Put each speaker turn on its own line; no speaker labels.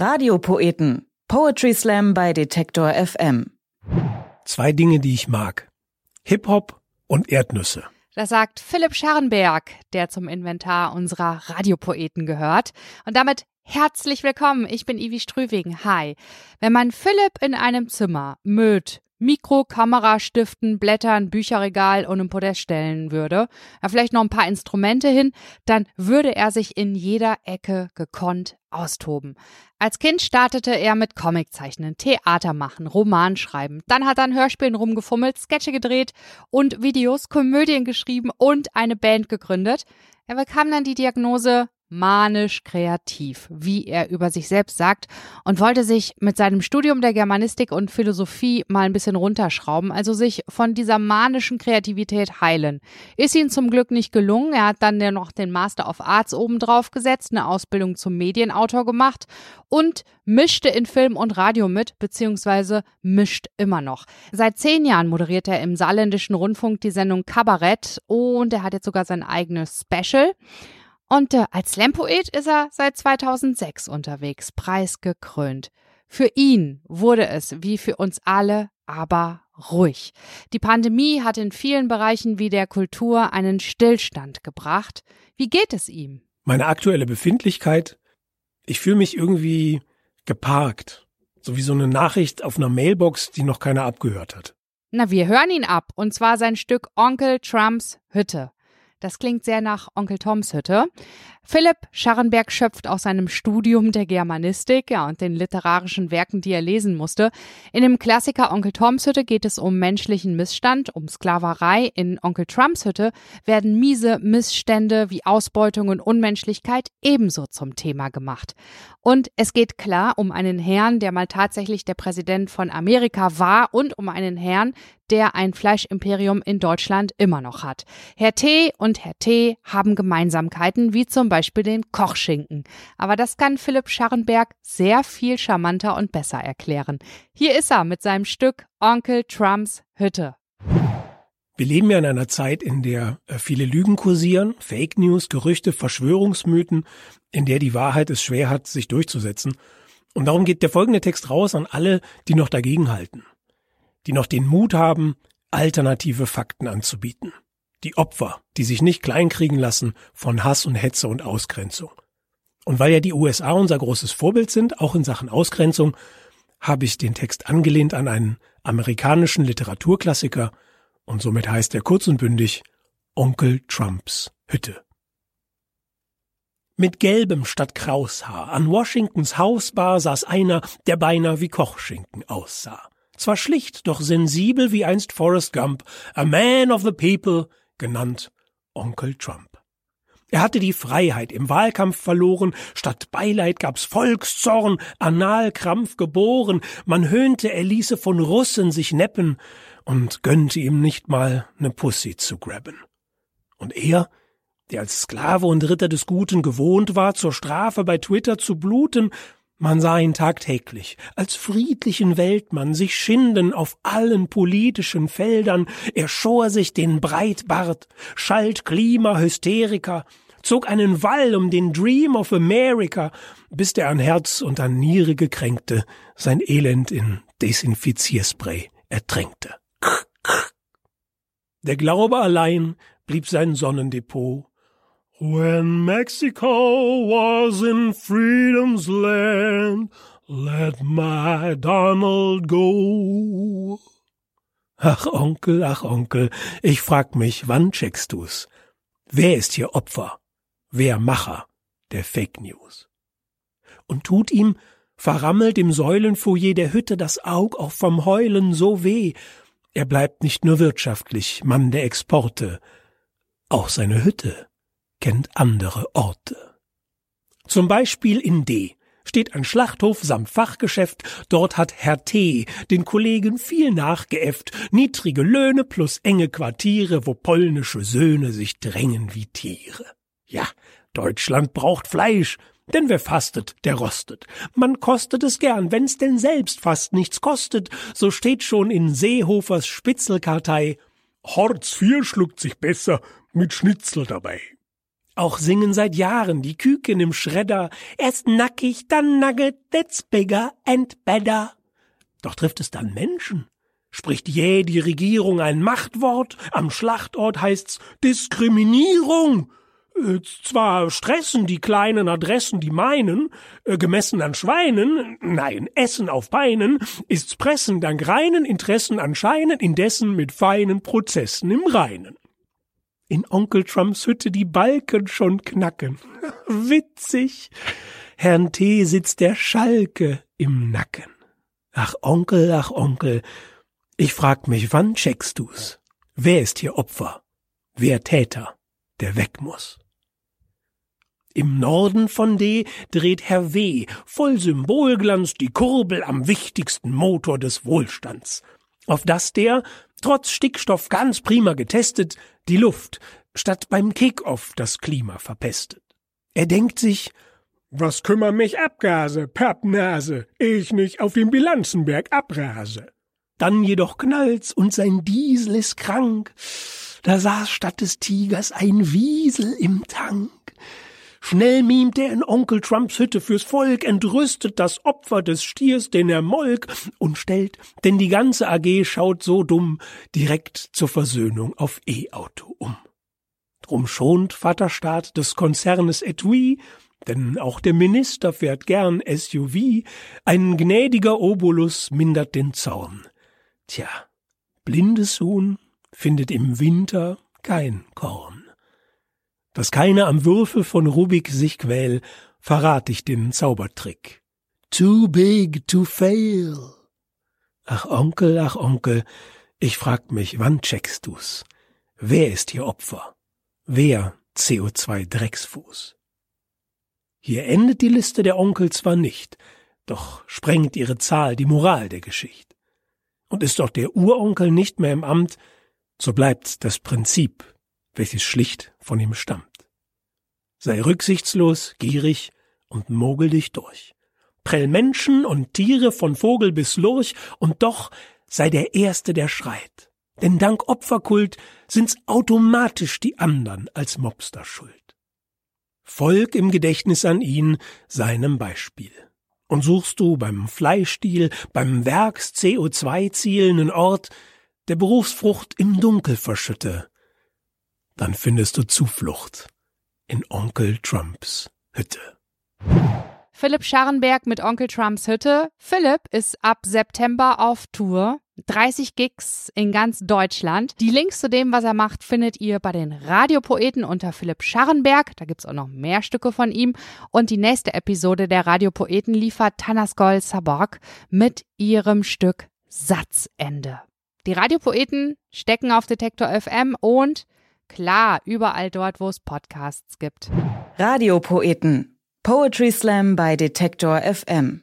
Radiopoeten. Poetry Slam bei Detektor FM.
Zwei Dinge, die ich mag. Hip-Hop und Erdnüsse.
Das sagt Philipp Scharrenberg, der zum Inventar unserer Radiopoeten gehört. Und damit herzlich willkommen. Ich bin Ivi Strüving. Hi. Wenn man Philipp in einem Zimmer mit Mikro, Kamera, Stiften, Blättern, Bücherregal und einem Podest stellen würde, ja, vielleicht noch ein paar Instrumente hin, dann würde er sich in jeder Ecke gekonnt austoben. Als Kind startete er mit Comiczeichnen, Theater machen, Roman schreiben. Dann hat er an Hörspielen rumgefummelt, Sketche gedreht und Videos, Komödien geschrieben und eine Band gegründet. Er bekam dann die Diagnose manisch kreativ, wie er über sich selbst sagt, und wollte sich mit seinem Studium der Germanistik und Philosophie mal ein bisschen runterschrauben, also sich von dieser manischen Kreativität heilen. Ist ihm zum Glück nicht gelungen. Er hat dann noch den Master of Arts obendrauf gesetzt, eine Ausbildung zum Medienautor gemacht und mischte in Film und Radio mit, beziehungsweise mischt immer noch. Seit zehn Jahren moderiert er im saarländischen Rundfunk die Sendung Kabarett und er hat jetzt sogar sein eigenes Special. Und äh, als Slam-Poet ist er seit 2006 unterwegs, preisgekrönt. Für ihn wurde es, wie für uns alle, aber ruhig. Die Pandemie hat in vielen Bereichen wie der Kultur einen Stillstand gebracht. Wie geht es ihm?
Meine aktuelle Befindlichkeit, ich fühle mich irgendwie geparkt. So wie so eine Nachricht auf einer Mailbox, die noch keiner abgehört hat.
Na, wir hören ihn ab. Und zwar sein Stück Onkel Trumps Hütte. Das klingt sehr nach Onkel Toms Hütte. Philipp Scharrenberg schöpft aus seinem Studium der Germanistik ja, und den literarischen Werken, die er lesen musste. In dem Klassiker Onkel Toms Hütte geht es um menschlichen Missstand, um Sklaverei. In Onkel Trumps Hütte werden miese Missstände wie Ausbeutung und Unmenschlichkeit ebenso zum Thema gemacht. Und es geht klar um einen Herrn, der mal tatsächlich der Präsident von Amerika war und um einen Herrn, der ein Fleischimperium in Deutschland immer noch hat. Herr T. und Herr T. haben Gemeinsamkeiten, wie zum Beispiel den Kochschinken. Aber das kann Philipp Scharrenberg sehr viel charmanter und besser erklären. Hier ist er mit seinem Stück Onkel Trumps Hütte.
Wir leben ja in einer Zeit, in der äh, viele Lügen kursieren, Fake News, Gerüchte, Verschwörungsmythen, in der die Wahrheit es schwer hat, sich durchzusetzen. Und darum geht der folgende Text raus an alle, die noch dagegen halten die noch den Mut haben, alternative Fakten anzubieten. Die Opfer, die sich nicht kleinkriegen lassen von Hass und Hetze und Ausgrenzung. Und weil ja die USA unser großes Vorbild sind, auch in Sachen Ausgrenzung, habe ich den Text angelehnt an einen amerikanischen Literaturklassiker und somit heißt er kurz und bündig Onkel Trumps Hütte. Mit gelbem statt Kraushaar an Washingtons Hausbar saß einer, der beinahe wie Kochschinken aussah. Zwar schlicht, doch sensibel wie einst Forrest Gump, a man of the people, genannt Onkel Trump. Er hatte die Freiheit im Wahlkampf verloren, statt Beileid gab's Volkszorn, Analkrampf geboren, man höhnte, er ließe von Russen sich neppen und gönnte ihm nicht mal ne Pussy zu grabben. Und er, der als Sklave und Ritter des Guten gewohnt war, zur Strafe bei Twitter zu bluten, man sah ihn tagtäglich als friedlichen Weltmann sich schinden auf allen politischen Feldern, er schor sich den Breitbart, schalt Klimahysteriker, zog einen Wall um den Dream of America, bis der an Herz und an Niere gekränkte sein Elend in Desinfizierspray ertränkte. Der Glaube allein blieb sein Sonnendepot, When Mexico was in freedom's land, let my Donald go. Ach Onkel, ach Onkel, ich frag mich, wann checkst du's? Wer ist hier Opfer? Wer Macher der Fake News? Und tut ihm, verrammelt im Säulenfoyer der Hütte das Aug auch vom Heulen so weh. Er bleibt nicht nur wirtschaftlich Mann der Exporte, auch seine Hütte kennt andere Orte. Zum Beispiel in D steht ein Schlachthof samt Fachgeschäft, dort hat Herr T. den Kollegen viel nachgeäfft, niedrige Löhne plus enge Quartiere, wo polnische Söhne sich drängen wie Tiere. Ja, Deutschland braucht Fleisch, denn wer fastet, der rostet. Man kostet es gern, wenn's denn selbst fast nichts kostet, so steht schon in Seehofers Spitzelkartei, Hartz IV schluckt sich besser mit Schnitzel dabei. Auch singen seit Jahren die Küken im Schredder. Erst nackig, dann nugget, that's bigger and better. Doch trifft es dann Menschen? Spricht jäh die Regierung ein Machtwort? Am Schlachtort heißt's Diskriminierung. Äh, zwar stressen die kleinen Adressen die meinen, äh, gemessen an Schweinen, nein, Essen auf Beinen, ist's Pressen dank reinen Interessen anscheinen, indessen mit feinen Prozessen im Reinen. In Onkel Trumps Hütte die Balken schon knacken. Witzig. Herrn T. sitzt der Schalke im Nacken. Ach Onkel, ach Onkel, ich frag mich, wann checkst du's? Wer ist hier Opfer? Wer Täter, der weg muss? Im Norden von D dreht Herr W. voll Symbolglanz die Kurbel am wichtigsten Motor des Wohlstands, auf das der, trotz Stickstoff ganz prima getestet, die Luft statt beim Kick-Off das Klima verpestet. Er denkt sich, was kümmern mich Abgase, Pappnase, ich nicht auf dem Bilanzenberg abrase. Dann jedoch knallt's und sein Diesel ist krank. Da saß statt des Tigers ein Wiesel im Tank. Schnell mimt er in Onkel Trumps Hütte fürs Volk, entrüstet das Opfer des Stiers, den er molk, und stellt, denn die ganze AG schaut so dumm, direkt zur Versöhnung auf E-Auto um. Drum schont Vaterstaat des Konzernes Etui, denn auch der Minister fährt gern SUV, ein gnädiger Obolus mindert den Zorn. Tja, blindes Huhn findet im Winter kein Korn. Dass keiner am Würfel von Rubik sich quäl, verrat ich den Zaubertrick. Too big to fail. Ach Onkel, ach Onkel, ich frag mich, wann checkst du's? Wer ist hier Opfer? Wer CO2 Drecksfuß? Hier endet die Liste der Onkel zwar nicht, doch sprengt ihre Zahl die Moral der Geschichte. Und ist doch der Uronkel nicht mehr im Amt, so bleibt das Prinzip, welches schlicht von ihm stammt. Sei rücksichtslos, gierig und mogel dich durch. Prell Menschen und Tiere von Vogel bis Lurch und doch sei der Erste, der schreit. Denn dank Opferkult sind's automatisch die andern als Mobster schuld. Folg im Gedächtnis an ihn seinem Beispiel. Und suchst du beim Fleischstiel, beim Werks CO2 zielenden Ort, der Berufsfrucht im Dunkel verschütte, dann findest du Zuflucht in Onkel Trumps Hütte.
Philipp Scharrenberg mit Onkel Trumps Hütte. Philipp ist ab September auf Tour. 30 Gigs in ganz Deutschland. Die Links zu dem, was er macht, findet ihr bei den Radiopoeten unter Philipp Scharrenberg. Da gibt's auch noch mehr Stücke von ihm. Und die nächste Episode der Radiopoeten liefert Tanaskol Sabok mit ihrem Stück Satzende. Die Radiopoeten stecken auf Detektor FM und klar, überall dort, wo es Podcasts gibt.
Radiopoeten. Poetry Slam bei Detektor FM.